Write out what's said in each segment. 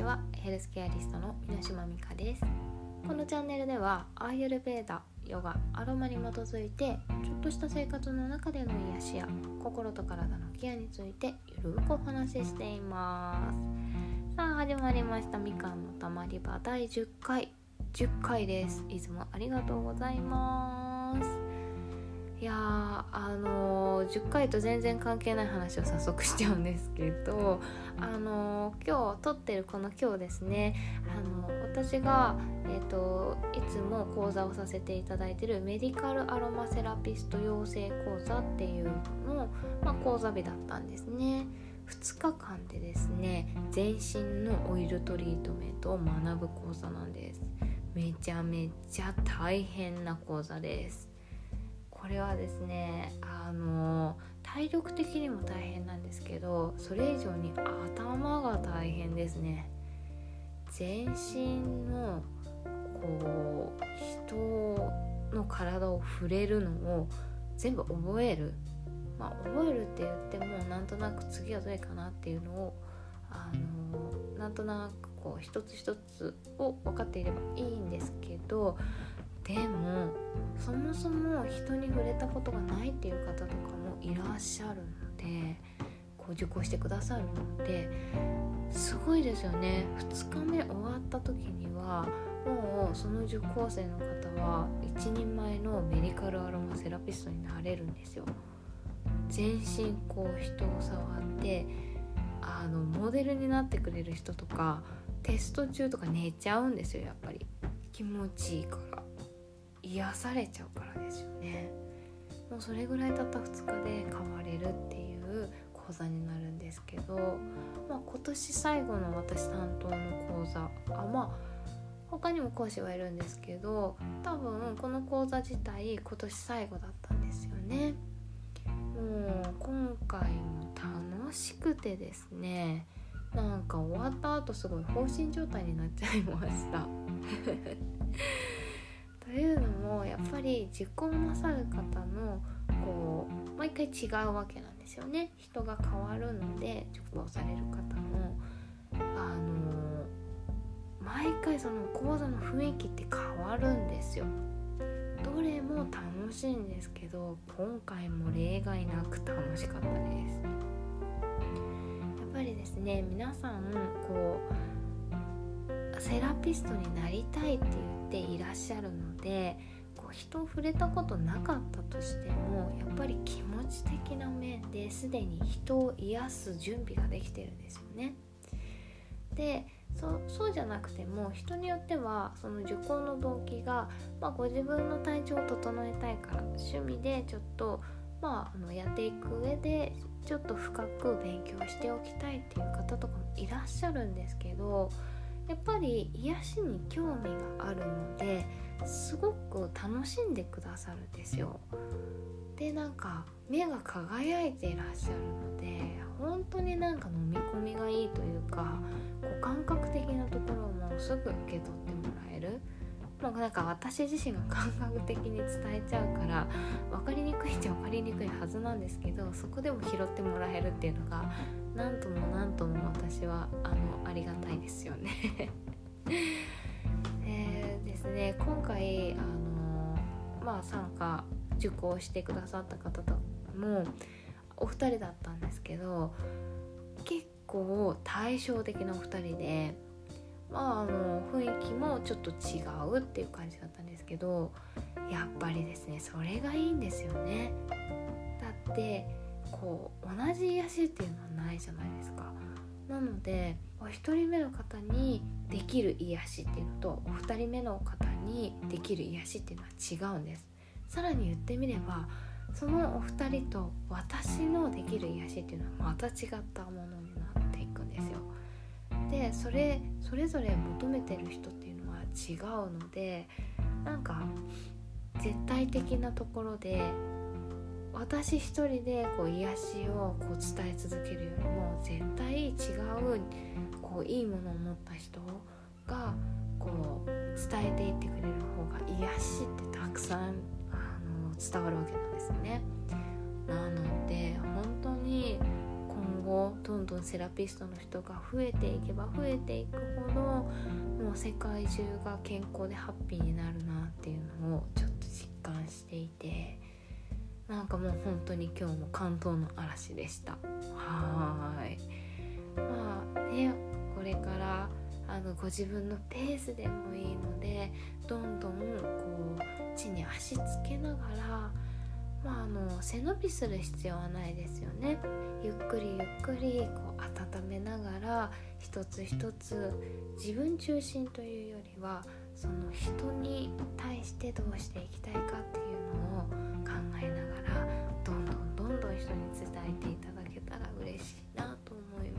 ちはヘルスケアリストの皆島美香です。このチャンネルではアーユルベーダヨガアロマに基づいてちょっとした生活の中での癒しや心と体のケアについてゆるくお話ししています。さあ始まりました。みかんのたまり場第10回。10回です。いつもありがとうございます。いやあのー、10回と全然関係ない話を早速しちゃうんですけどあのー、今日撮ってるこの今日ですねあの私が、えーと、いつも講座をさせていただいてるメディカルアロマセラピスト養成講座っていうの、まあ、講座日だったんですね。2日間でですね全身のオイルトリートメントを学ぶ講座なんです。めちゃめちゃ大変な講座ですこれはですねあの体力的にも大変なんですけどそれ以上に頭が大変ですね。全身のこう人の体を触れるのを全部覚える。まあ覚えるって言ってもなんとなく次はどれかなっていうのをあのなんとなくこう一つ一つを分かっていればいいんですけどでもそもそも人に触れたことがないっていう方とかもいらっしゃるのでこう受講してくださるのですごいですよね。2日目終わった時にはもうその受講生の方は一人前のメディカルアロマセラピストになれるんですよ。全身こう人を触ってあのモデルになってくれる人とかテスト中とか寝ちゃうんですよやっぱり。気持ちいいから。癒されちゃうからですよね。もうそれぐらいたった2日で変われるっていう講座になるんですけど、まあ、今年最後の私担当の講座あまあ他にも講師はいるんですけど多分この講座自体今年最後だったんですよね。もう今回も楽しくてですねなんか終わった後すごい放心状態になっちゃいました。というのもやっぱり受講なさる方のこう毎回違うわけなんですよね。人が変わるので受講される方も。あの毎回その講座の雰囲気って変わるんですよ。どれも楽しいんですけど今回も例外なく楽しかったです。やっぱりですね皆さんこうセラピストになりたいっていうていらっしゃるのでこう人を触れたことなかったとしてもやっぱり気持ち的な面ですでに人を癒す準備ができてるんですよね。でそそうじゃなくても人によってはその受講の動機が、まあ、ご自分の体調を整えたいから趣味でちょっと、まあ、あのやっていく上でちょっと深く勉強しておきたいっていう方とかもいらっしゃるんですけどやっぱり癒しに興味があるのですごく楽しんでくださるんですよ。でなんか目が輝いていらっしゃるので本当になんか飲み込みがいいというかこう感覚的なところもすぐ受け取ってもらえる。もうなんか私自身が感覚的に伝えちゃうから分かりにくいっちゃ分かりにくいはずなんですけどそこでも拾ってもらえるっていうのが何とも何とも私はあのありがたいですよね。え、ですね今回あのまあ参加受講してくださった方ともお二人だったんですけど結構対照的なお二人でまああの雰囲気もちょっと違うっていう感じだったんですけどやっぱりですねそれがいいんですよね。だってこう同じ癒しっていうのはないじゃないですか。なのでお一人目の方にできる癒しっていうのとお二人目の方にできる癒しっていうのは違うんです。さらに言ってみればそのお二人と私のできる癒しっていうのはまた違ったものになっていくんですよ。でそれそれぞれ求めてる人っていうのは違うのでなんか絶対的なところで私一人でこう癒しをこう伝え続けるよりも絶対違うこういいものを持った人がこう伝えていってくれる方が癒しってたくさんあの伝わるわけなんですね。なので本当に今後どんどんセラピストの人が増えていけば増えていくほどもう世界中が健康でハッピーになるなっていうのをちょっと実感していてなんかもう本当に今日も感動の嵐でした。はい。まあねこれからあのご自分のペースでもいいのでどんどんこう地に足つけながらまあ、あの背伸びする必要はないですよね。ゆっくりゆっくりこう温めながら一つ一つ自分中心というよりはその人に対してどうしていきたいかっていうのを人に伝えていただけたら嬉しいなと思いま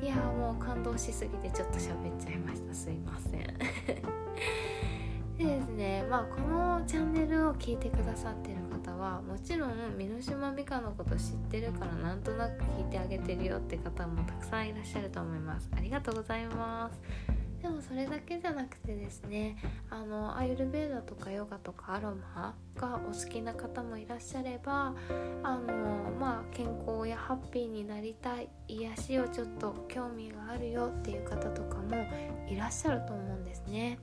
す。いやもう感動しすぎてちょっと喋っちゃいました。すいません。でですねまあこのチャンネルを聞いてくださってる方はもちろん箕島美香のこと知ってるからなんとなく聞いてあげてるよって方もたくさんいらっしゃると思います。ありがとうございます。でもそれだけじゃなくてですねあのアユルベーダとかヨガとかアロマがお好きな方もいらっしゃればあのまあ健康やハッピーになりたい癒しをちょっと興味があるよっていう方とかもいらっしゃると思うんですね。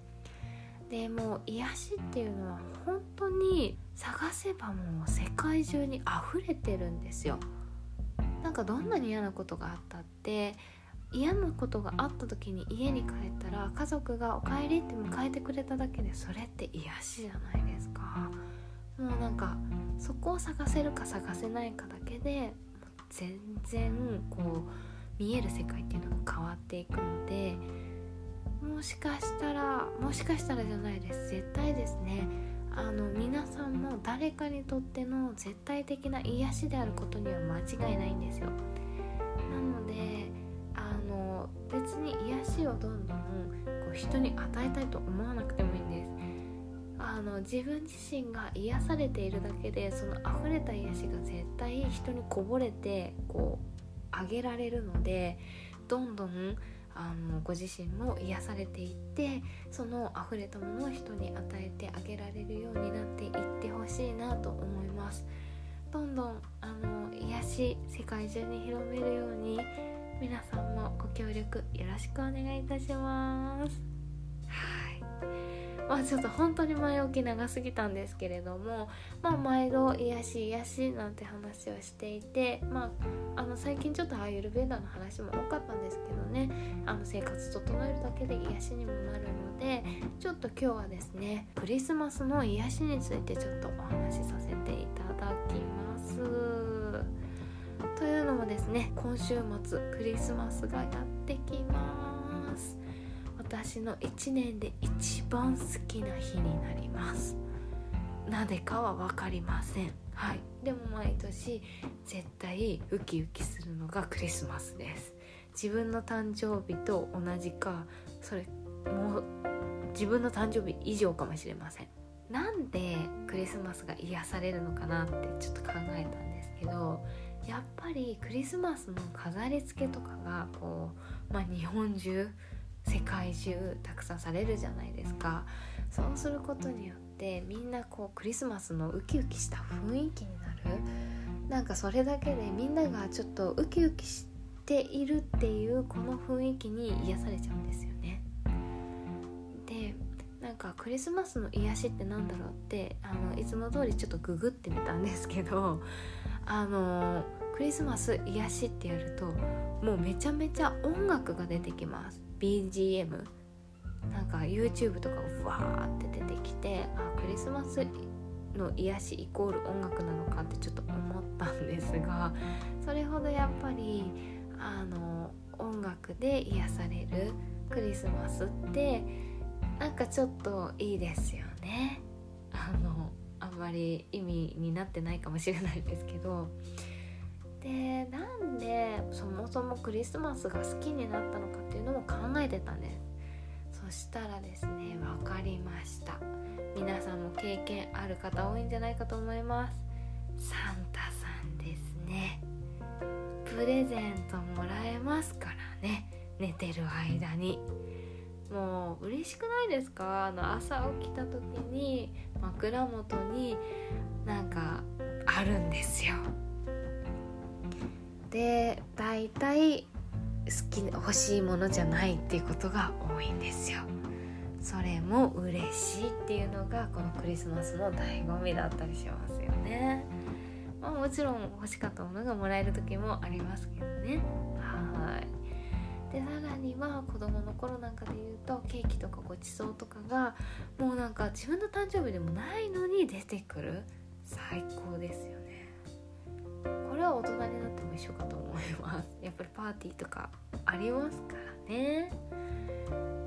でもう癒しっていうのは本当に探せばもう世界中に溢れてるんですよなんかどんなに嫌なことがあったって嫌なことがあった時に家に帰ったら家族が「おかえり」って迎えてくれただけでそれって癒しじゃないですか。もうなんかそこを探せるか探せないかだけで全然こう見える世界っていうのが変わっていくのでもしかしたらもしかしたらじゃないです。絶対ですね。あの皆さんも誰かにとっての絶対的な癒しであることには間違いないんですよ。なので別に癒しをどんどんこう人に与えたいと思わなくてもいいんです。あの自分自身が癒されているだけでその溢れた癒しが絶対人にこぼれてこうあげられるのでどんどんあのご自身も癒されていってその溢れたものを人に与えてあげられるようになっていってほしいなと思います。どんどんあの癒し世界中に広めるように皆さんもご協力よろしくお願いいたします。まあちょっと本当に前置き長すぎたんですけれどもまあ毎度癒し癒しなんて話をしていてまああの最近ちょっとアーユルベーダの話も多かったんですけどね。あの生活整えるだけで癒しにもなるのでちょっと今日はですねクリスマスの癒しについてちょっとお話しさせていただきます。というのもですね今週末クリスマスがやってきます。私の1年で一番好きな日になります。なぜかは分かりません。はい。でも毎年絶対ウキウキするのがクリスマスです。自分の誕生日と同じかそれもう自分の誕生日以上かもしれません。なんでクリスマスが癒されるのかなってちょっと考えたんですけどやっぱりクリスマスの飾り付けとかがこう、まあ、日本中世界中たくさんされるじゃないですか。そうすることによってみんなこうクリスマスのウキウキした雰囲気になる。なんかそれだけでみんながちょっとウキウキしているっていうこの雰囲気に癒されちゃうんですよね。でなんかクリスマスの癒しってなんだろうってあのいつも通りちょっとググってみたんですけどあのクリスマス癒しってやるともうめちゃめちゃ音楽が出てきます。BGM なんか YouTube とかがわーって出てきてあクリスマスの癒しイコール音楽なのかってちょっと思ったんですがそれほどやっぱりあの音楽で癒されるクリスマスってなんかちょっといいですよね。あのあんまり意味になってないかもしれないですけどでなんでそもそもクリスマスが好きになったのかっていうのも考えてたんですそしたらですね分かりました。皆さんも経験ある方多いんじゃないかと思います。サンタさんですね。プレゼントもらえますからね。寝てる間に。もう嬉しくないですか？あの朝起きた時に枕元になんかあるんですよ。で大体好き欲しいものじゃないっていうことが多いんですよ。それも嬉しいっていうのがこのクリスマスの醍醐味だったりしますよね、まあ、もちろん欲しかったものがもらえる時もありますけどね。はい。でさらには子供の頃なんかで言うとケーキとかごちそうとかがもうなんか自分の誕生日でもないのに出てくる最高ですよこれは大人になっても一緒かと思います。やっぱりパーティーとかありますからね。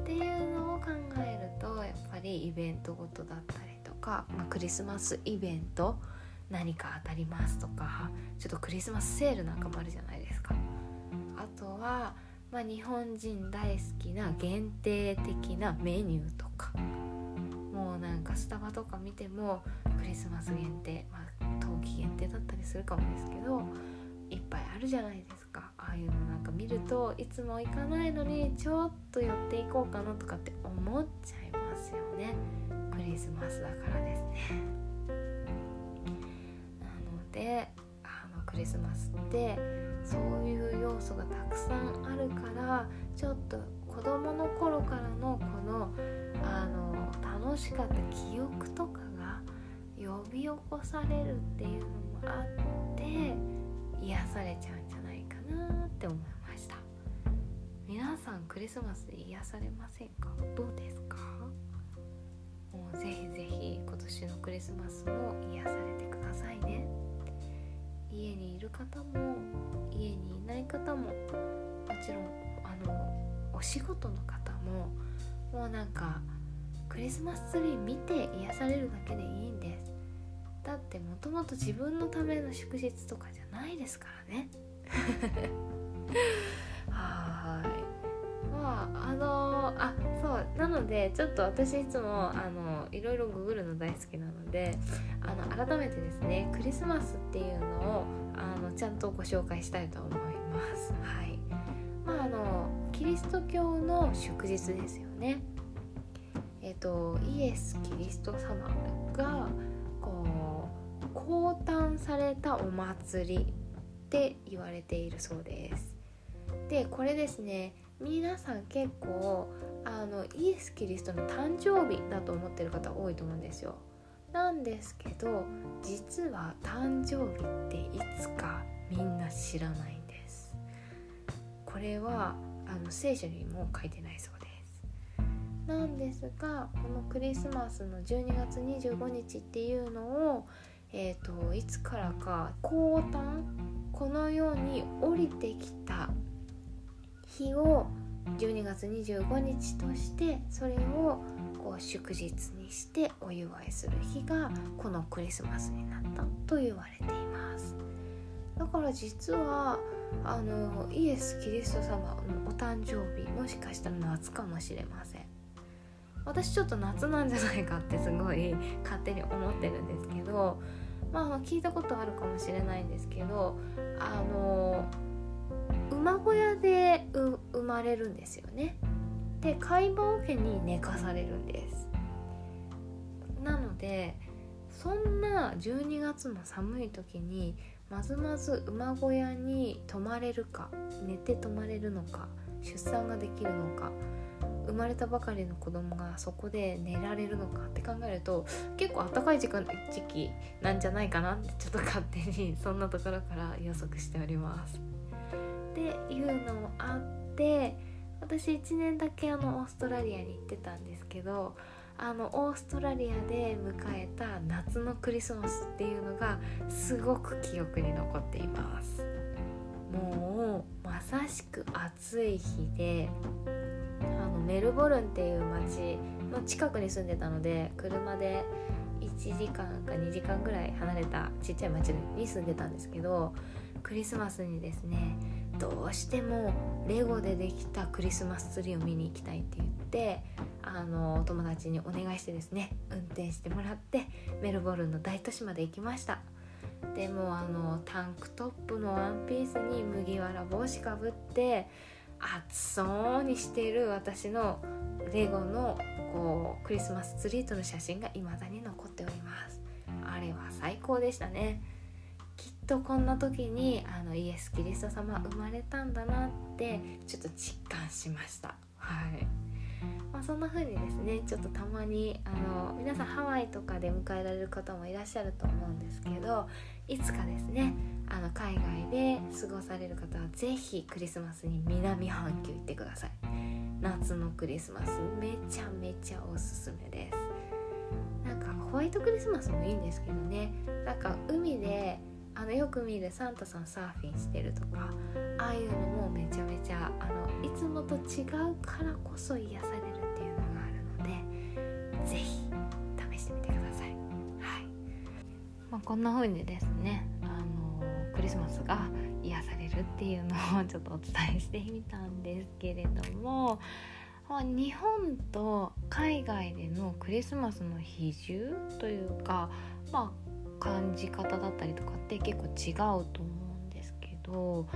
っていうのを考えるとやっぱりイベントごとだったりとか、まあ、クリスマスイベント何か当たりますとかちょっとクリスマスセールなんかもあるじゃないですか。あとは、まあ、日本人大好きな限定的なメニューとか。もうなんかスタバとか見てもクリスマス限定、まあ、冬季限定だったりするかもですけどいっぱいあるじゃないですか。ああいうのなんか見るといつも行かないのにちょっと寄っていこうかなとかって思っちゃいますよね。クリスマスだからですね。なのであのクリスマスってそういう要素がたくさんあるからちょっと子供の頃からのこのあの楽しかった記憶とか呼び起こされるっていうのもあって癒されちゃうんじゃないかなって思いました。皆さんクリスマスで癒されませんか？どうですか？もうぜひぜひ今年のクリスマスも癒されてくださいね。家にいる方も家にいない方ももちろんあのお仕事の方ももうなんかクリスマスツリー見て癒されるだけでいいんです。だってもともと自分のための祝日とかじゃないですからね。はい。まああのあそう。なのでちょっと私いつもあのいろいろググるの大好きなのであの改めてですねクリスマスっていうのをあのちゃんとご紹介したいと思います。はい。まああのキリスト教の祝日ですよね。えっ、とイエス・キリスト様が降誕されたお祭りって言われているそうです。でこれですね皆さん結構あのイエス・キリストの誕生日だと思ってる方多いと思うんですよ。なんですけど実は誕生日っていつかみんな知らないんです。これはあの聖書にも書いてないそうです。なんですがこのクリスマスの12月25日っていうのをえーと、いつからか降誕このように降りてきた日を12月25日としてそれをこう祝日にしてお祝いする日がこのクリスマスになったと言われています。だから実はあのイエス・キリスト様のお誕生日もしかしたら夏かもしれません。私ちょっと夏なんじゃないかってすごい勝手に思ってるんですけどまあまあ聞いたことあるかもしれないんですけどあの馬小屋で生まれるんですよね。で解剖家に寝かされるんです。なのでそんな12月の寒い時にまずまず馬小屋に泊まれるか寝て泊まれるのか出産ができるのか生まれたばかりの子供がそこで寝られるのかって考えると結構暖かい時間時期なんじゃないかなってちょっと勝手にそんなところから予測しております。っていうのもあって私1年だけあのオーストラリアに行ってたんですけどあのオーストラリアで迎えた夏のクリスマスっていうのがすごく記憶に残っていますもうまさしく暑い日であのメルボルンっていう町の近くに住んでたので車で1時間か2時間ぐらい離れたちっちゃい町に住んでたんですけどクリスマスにですねどうしてもレゴでできたクリスマスツリーを見に行きたいって言ってあのお友達にお願いしてですね運転してもらってメルボルンの大都市まで行きました。でもあのタンクトップのワンピースに麦わら帽子かぶって暑そうにしている私のレゴのこうクリスマスツリーとの写真が未だに残っております。あれは最高でしたね。きっとこんな時にあのイエス・キリスト様生まれたんだなってちょっと実感しました。はい。まあ、そんな風にですねちょっとたまにあの皆さんハワイとかで迎えられる方もいらっしゃると思うんですけどいつかですねあの海外で過ごされる方は是非クリスマスに南半球行ってください。夏のクリスマスめちゃめちゃおすすめです。なんかホワイトクリスマスもいいんですけどね。なんか海であのよく見るサンタさんサーフィンしてるとかああいうのもめちゃめちゃあのいつもと違うからこそ癒されこんな風にですねあのクリスマスが癒されるっていうのをちょっとお伝えしてみたんですけれども、日本と海外でのクリスマスの比重というか、まあ、感じ方だったりとかって結構違うと思うんですけど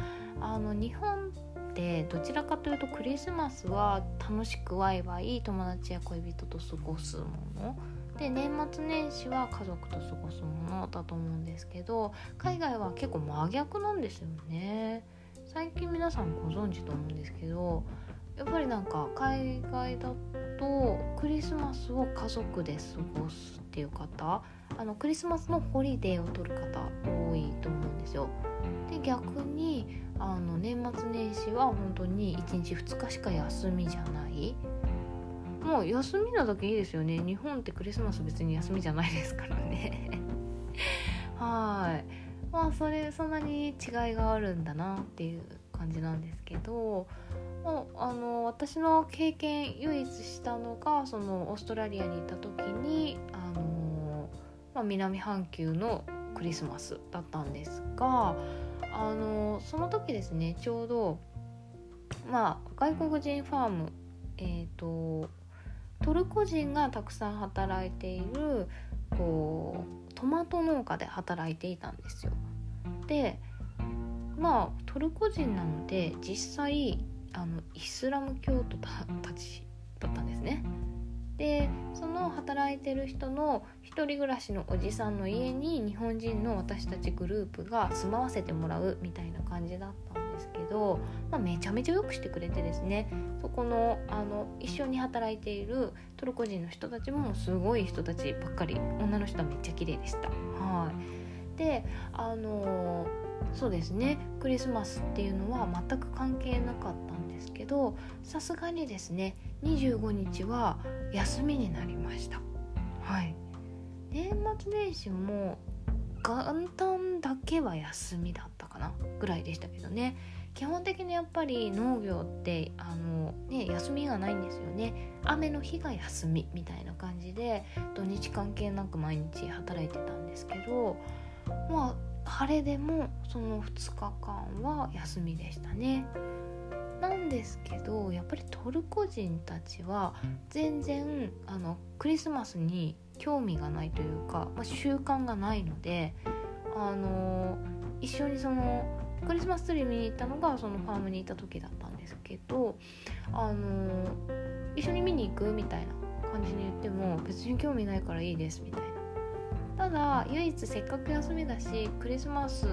あの日本ってどちらかというとクリスマスは楽しくワイワイ友達や恋人と過ごすもので年末年始は家族と過ごすものだと思うんですけど海外は結構真逆なんですよね最近皆さんご存知と思うんですけどやっぱりなんか海外だとクリスマスを家族で過ごすっていう方あのクリスマスのホリデーを取る方多いと思うんですよ。で逆にあの年末年始は本当に1日2日しか休みじゃないもう休みなだけいいですよね。日本ってクリスマス別に休みじゃないですからね。はい。まあそれそんなに違いがあるんだなっていう感じなんですけどもあの私の経験唯一したのがそのオーストラリアに行った時にあの、まあ、南半球のクリスマスだったんですがあのその時ですねちょうど、まあ、外国人ファーム、えーと、トルコ人がたくさん働いているこうトマト農家で働いていたんですよ。でまあトルコ人なので実際あのイスラム教徒たちだったんですね。でその働いてる人の一人暮らしのおじさんの家に日本人の私たちグループが住まわせてもらうみたいな感じだったんですけど、まあ、めちゃめちゃよくしてくれてですね。そこのあの一緒に働いているトルコ人の人たちもすごい人たちばっかり。女の人はめっちゃ綺麗でした。はい、であのそうですね。クリスマスっていうのは全く関係なかったですけどさすがにですね25日は休みになりました。はい。年末年始も元旦だけは休みだったかなぐらいでしたけどね。基本的にやっぱり農業ってあの、ね、休みがないんですよね。雨の日が休みみたいな感じで土日関係なく毎日働いてたんですけどまあ晴れでもその2日間は休みでしたね。なんですけどやっぱりトルコ人たちは全然あのクリスマスに興味がないというか、まあ、習慣がないのであの一緒にそのクリスマスツリー見に行ったのがそのファームに行った時だったんですけどあの一緒に見に行くみたいな感じに言っても別に興味ないからいいですみたいな。ただ唯一せっかく休みだしクリスマス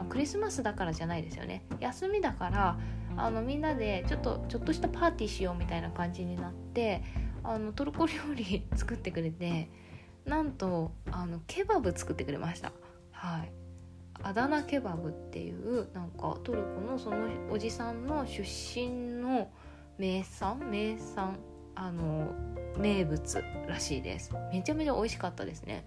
まあ、クリスマスだからじゃないですよね。休みだからあのみんなでちょっとちょっとしたパーティーしようみたいな感じになってあのトルコ料理 作ってくれてなんとあのケバブ作ってくれました。はい。アダナケバブっていうなんかトルコのそのおじさんの出身の名産名産あの名物らしいです。めちゃめちゃ美味しかったですね。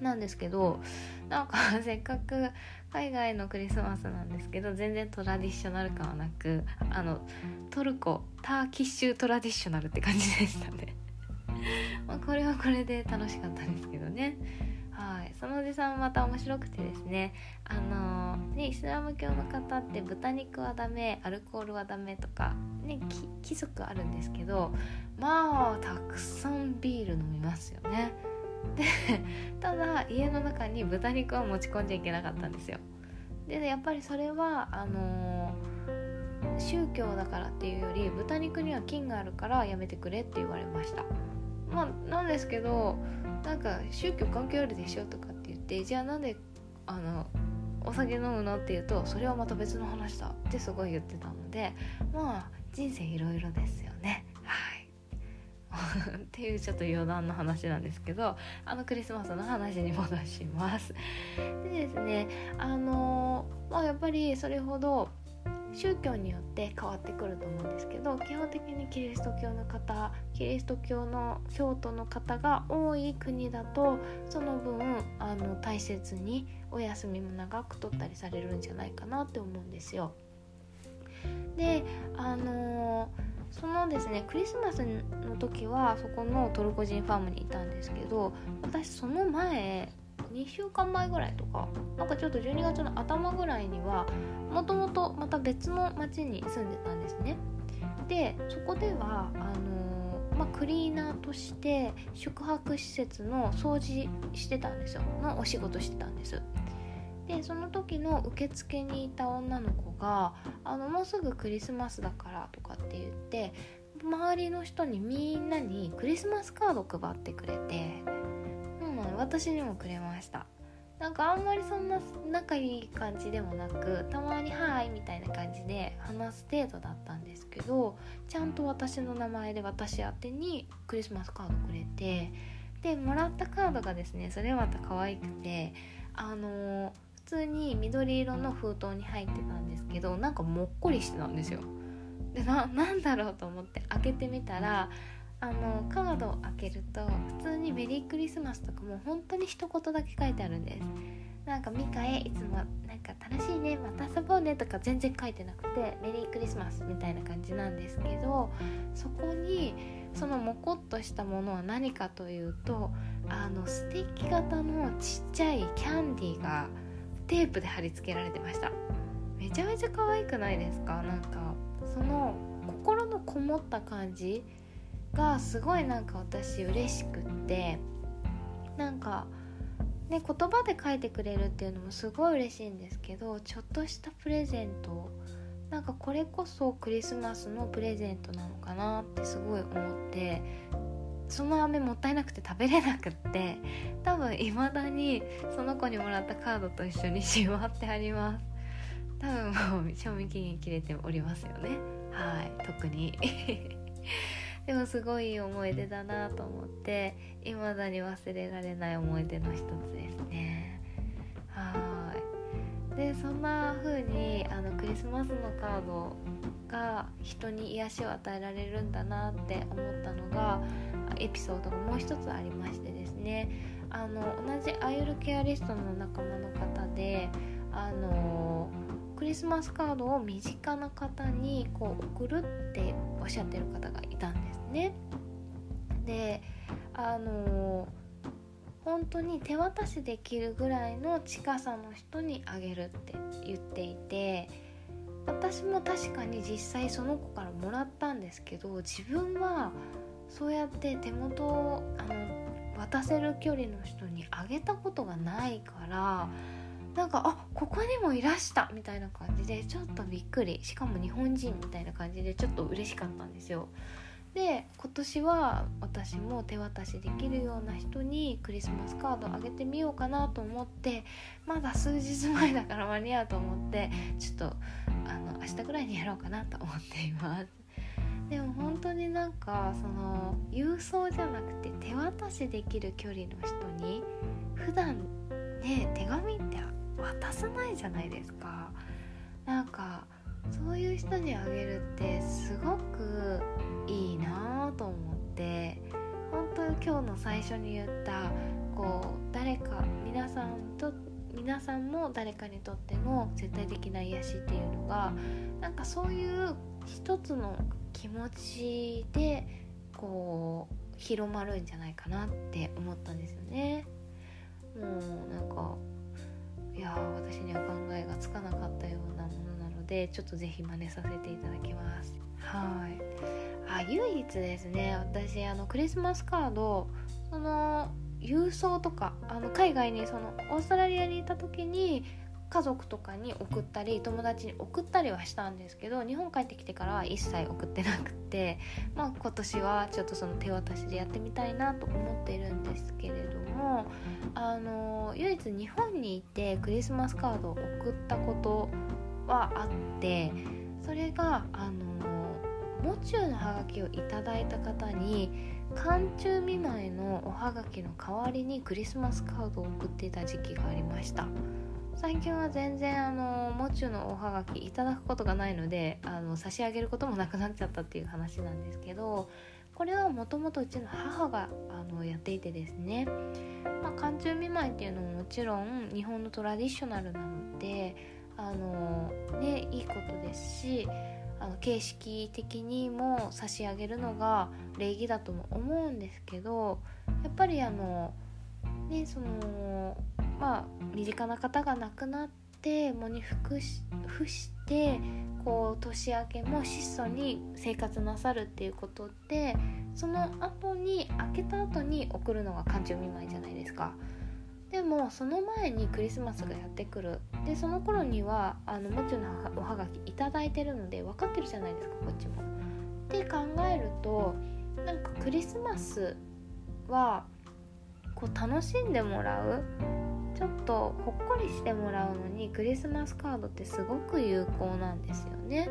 なんですけどなんかせっかく海外のクリスマスなんですけど全然トラディショナル感はなくあのトルコターキッシュトラディショナルって感じでしたね。まこれはこれで楽しかったですけどね。はい。そのおじさんまた面白くてですね。あのねイスラム教の方って豚肉はダメアルコールはダメとかね規則あるんですけどまあたくさんビール飲みますよね。で ただ家の中に豚肉は持ち込んじゃいけなかったんですよ。でやっぱりそれはあのー、宗教だからっていうより豚肉には菌があるからやめてくれって言われました。まあなんですけどなんか宗教関係あるでしょとかって言ってじゃあなんであのお酒飲むのって言うとそれはまた別の話だってすごい言ってたのでまあ人生いろいろですよね。っていうちょっと余談の話なんですけどあのクリスマスの話に戻しますでですねあのまあやっぱりそれほど宗教によって変わってくると思うんですけど基本的にキリスト教の方キリスト教の教徒の方が多い国だとその分あの大切にお休みも長く取ったりされるんじゃないかなって思うんですよ。であのそのですねクリスマスの時はそこのトルコ人ファームにいたんですけど私その前2週間前ぐらいとかなんかちょっと12月の頭ぐらいにはもともとまた別の町に住んでたんですね。でそこではあのー、まあ、クリーナーとして宿泊施設の掃除してたんですよ。のお仕事してたんです。でその時の受付にいた女の子があのもうすぐクリスマスだからとかって言って周りの人にみんなにクリスマスカード配ってくれてうん私にもくれました。なんかあんまりそんな仲いい感じでもなくたまに「はい」みたいな感じで話す程度だったんですけどちゃんと私の名前で私宛てにクリスマスカードくれてでもらったカードがですねそれまた可愛くてあのー、通に緑色の封筒に入ってたんですけどなんかもっこりしてたんですよ。でななんだろうと思って開けてみたらあのカードを開けると普通に「メリークリスマス」とかもう本当に一言だけ書いてあるんです。なんか「ミカへいつもなんか楽しいねまた遊ぼうね」とか全然書いてなくて「メリークリスマス」みたいな感じなんですけどそこにそのモコっとしたものは何かというとあのステッキ型のちっちゃいキャンディーがテープで貼り付けられてました。めちゃめちゃ可愛くないですか？なんかその心のこもった感じがすごいなんか私嬉しくってなんかね言葉で書いてくれるっていうのもすごい嬉しいんですけどちょっとしたプレゼントなんかこれこそクリスマスのプレゼントなのかなってすごい思ってその飴もったいなくて食べれなくって多分いまだにその子にもらったカードと一緒にしまってあります。多分もう賞味期限切れておりますよね。はい特に。でもすごい思い出だなと思って未だに忘れられない思い出の一つですね。はい。でそんな風にあのクリスマスのカードが人に癒しを与えられるんだなって思ったのがエピソードがもう一つありましてですねあの同じアイルケアリストの仲間の方であのクリスマスカードを身近な方にこう送るっておっしゃってる方がいたんですね。であの本当に手渡しできるぐらいの近さの人にあげるって言っていて私も確かに実際その子からもらったんですけど自分はそうやって手元をあの渡せる距離の人にあげたことがないからなんかあここにもいらしたみたいな感じでちょっとびっくりしかも日本人みたいな感じでちょっと嬉しかったんですよ。で今年は私も手渡しできるような人にクリスマスカードあげてみようかなと思ってまだ数日前だから間に合うと思ってちょっとあの明日ぐらいにやろうかなと思っています。でも本当になんかその郵送じゃなくて手渡しできる距離の人に普段ね手紙って渡さないじゃないですか。なんかそういう人にあげるってすごくいいなと思って本当に今日の最初に言ったこう誰か皆さんと皆さんも誰かにとっての絶対的な癒しっていうのがなんかそういう一つの気持ちでこう広まるんじゃないかなって思ったんですよね。もうなんかいや私には考えがつかなかったようなものなのでちょっと是非真似させていただきますはい唯一ですね私あのクリスマスカードその郵送とかあの海外にそのオーストラリアにいた時に家族とかに送ったり友達に送ったりはしたんですけど日本帰ってきてからは一切送ってなくて、まあ、今年はちょっとその手渡しでやってみたいなと思っているんですけれどもあの唯一日本にいてクリスマスカードを送ったことはあってそれがあの喪中のハガキをいただいた方に寒中見舞いのおはがきの代わりにクリスマスカードを送っていた時期がありました。最近は全然あの喪中のおはがきいただくことがないのであの差し上げることもなくなっちゃったっていう話なんですけどこれはもともとうちの母があのやっていてですね、まあ、寒中見舞いっていうのももちろん日本のトラディショナルなのであのねいいことですしあの形式的にも差し上げるのが礼儀だとも思うんですけどやっぱりあのねそのまあ身近な方が亡くなって喪に服し服してこう年明けも質素に生活なさるっていうことってその後に明けた後に送るのが寒中見舞いじゃないですか。でもその前にクリスマスがやってくるでその頃にはあのもちろんおはがき頂いてるので分かってるじゃないですかこっちも。って考えるとなんかクリスマスはこう楽しんでもらうちょっとほっこりしてもらうのにクリスマスカードってすごく有効なんですよね。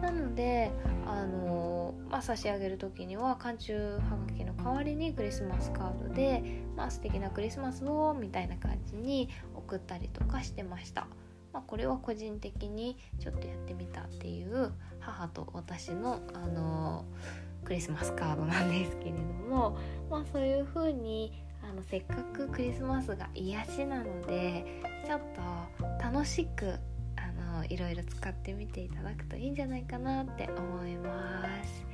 なのであの、まあ、差し上げる時には寒中はがきの代わりにクリスマスカードで、まあ、素敵なクリスマスをみたいな感じに送ったりとかしてました。まあ、これは個人的にちょっとやってみたっていう母と私の、あのクリスマスカードなんですけれども、まあ、そういう風にあのせっかくクリスマスが癒しなのでちょっと楽しくのいろいろ使ってみていただくといいんじゃないかなって思います。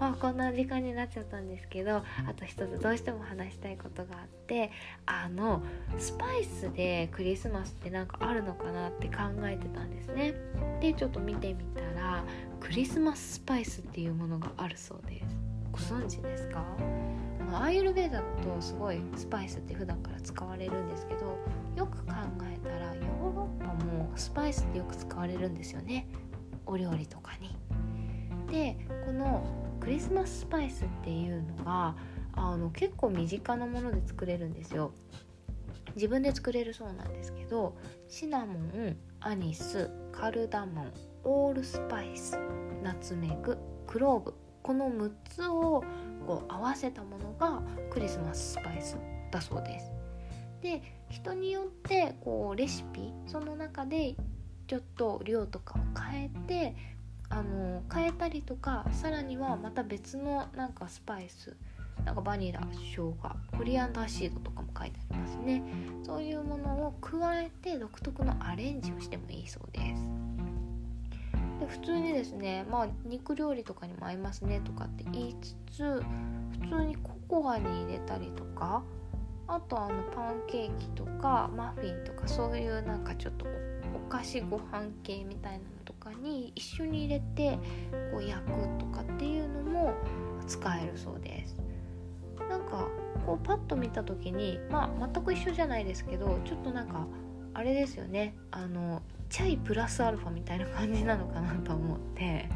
あこんな時間になっちゃったんですけどあと一つどうしても話したいことがあってあのスパイスでクリスマスって何かあるのかなって考えてたんですね。でちょっと見てみたらクリスマススパイスっていうものがあるそうです。ご存知ですか？アーユルベーダだとすごいスパイスって普段から使われるんですけどよく考えスパイスってよく使われるんですよねお料理とかに。でこのクリスマススパイスっていうのがあの結構身近なもので作れるんですよ。自分で作れるそうなんですけどシナモンアニスカルダモンオールスパイスナツメグクローブこの6つをこう合わせたものがクリスマススパイスだそうです。で人によってこうレシピその中でちょっと量とかを変えてあの変えたりとかさらにはまた別のなんかスパイスなんかバニラ生姜コリアンダーシードとかも書いてありますね。そういうものを加えて独特のアレンジをしてもいいそうです。で普通にですねまあ肉料理とかにも合いますねとかって言いつつ普通にココアに入れたりとかあとあのパンケーキとかマフィンとかそういうなんかちょっとお菓子ご飯系みたいなのとかに一緒に入れてこう焼くとかっていうのも使えるそうです。なんかこうパッと見た時にまあ全く一緒じゃないですけどちょっとなんかあれですよね。あのチャイプラスアルファみたいな感じなのかなと思って。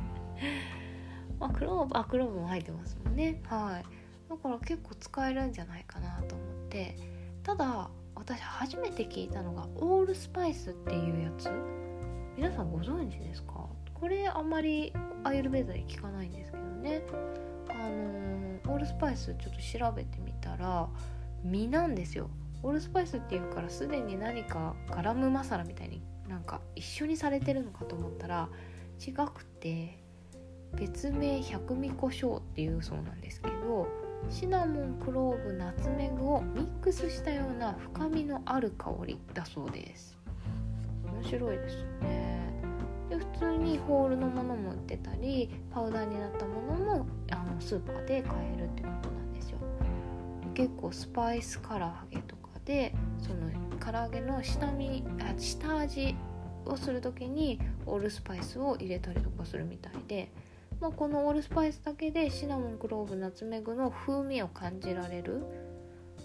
まあクローブあクローブも入ってますもんね。はい。だから結構使えるんじゃないかなと思ってただ私初めて聞いたのがオールスパイスっていうやつ？皆さんご存知ですか？これあんまりアイルベーダで聞かないんですけどね。あのー、オールスパイスちょっと調べてみたら実なんですよ。オールスパイスっていうからすでに何かガラムマサラみたいになんか一緒にされてるのかと思ったら違くて別名百味胡椒っていうそうなんですけどシナモンクローブナツメグをミックスしたような深みのある香りだそうです。面白いですよね。で普通にホールのものも売ってたりパウダーになったものもあのスーパーで買えるってことなんですよ。結構スパイス唐揚げとかでその唐揚げの下身あ下味をする時にオールスパイスを入れたりとかするみたいでまあ、このオールスパイスだけでシナモンクローブナツメグの風味を感じられる。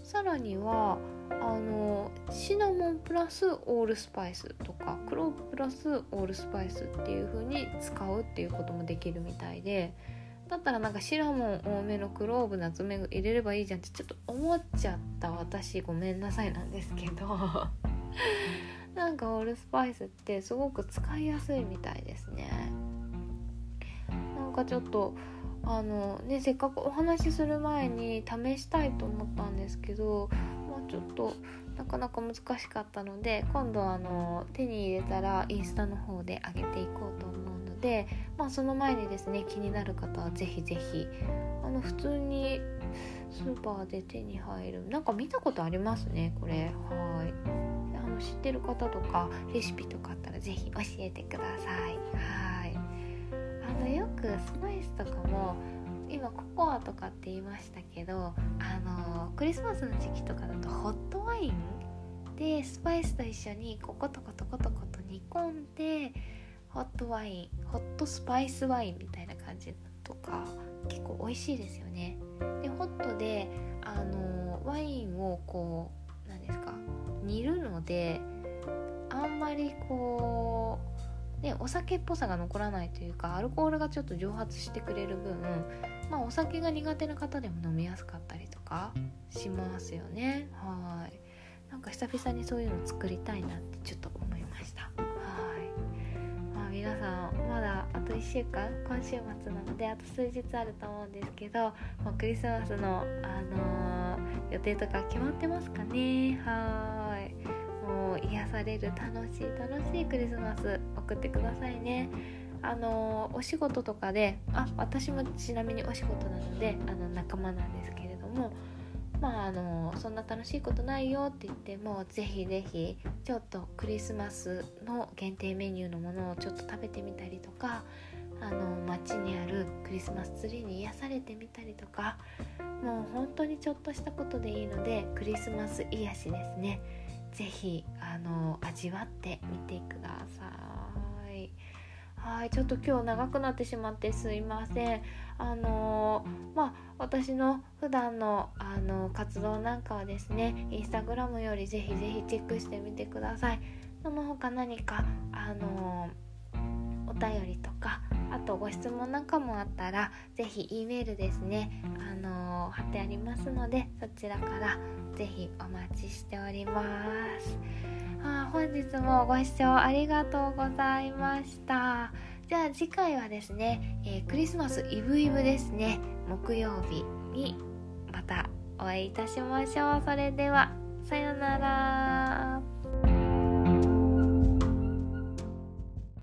さらにはあのシナモンプラスオールスパイスとかクローブプラスオールスパイスっていう風に使うっていうこともできるみたいでだったらなんかシナモン多めのクローブナツメグ入れればいいじゃんってちょっと思っちゃった私ごめんなさいなんですけど。なんかオールスパイスってすごく使いやすいみたいですね。かちょっとあのねせっかくお話しする前に試したいと思ったんですけどまあちょっとなかなか難しかったので今度あの手に入れたらインスタの方で上げていこうと思うので、まあ、その前にですね気になる方は是非是非あの普通にスーパーで手に入るなんか見たことありますねこれ。はい。あの知ってる方とかレシピとかあったら是非教えてください。はい。あのよくスパイスとかも今ココアとかって言いましたけどあのクリスマスの時期とかだとホットワインでスパイスと一緒にココトコトコトコと煮込んでホットワインホットスパイスワインみたいな感じとか結構美味しいですよね。でホットであのワインをこう何ですか煮るのであんまりこうねお酒っぽさが残らないというかアルコールがちょっと蒸発してくれる分まあお酒が苦手な方でも飲みやすかったりとかしますよね。はい。なんか久々にそういうの作りたいなってちょっと思いました。はい。まあ皆さんまだあと1週間今週末なのであと数日あると思うんですけどもうクリスマスのあのー、予定とか決まってますかね。はい。もう癒される楽しい楽しいクリスマス送ってくださいね。あのお仕事とかであ私もちなみにお仕事なのであの仲間なんですけれどもまああのそんな楽しいことないよって言ってもぜひぜひちょっとクリスマスの限定メニューのものをちょっと食べてみたりとかあの街にあるクリスマスツリーに癒されてみたりとかもう本当にちょっとしたことでいいのでクリスマス癒しですね。ぜひあの味わってみてください。はいちょっと今日長くなってしまってすいませんあのー、まあ私の普段のあの活動なんかはですねインスタグラムよりぜひぜひチェックしてみてくださいその他何かあのー、お便りとかあとご質問なんかもあったら是非 E メールですねあのー、貼ってありますのでそちらから是非お待ちしております。あ本日もご視聴ありがとうございました。じゃあ次回はですね、えー、クリスマスイブイブですね木曜日にまたお会いいたしましょう。それではさようなら。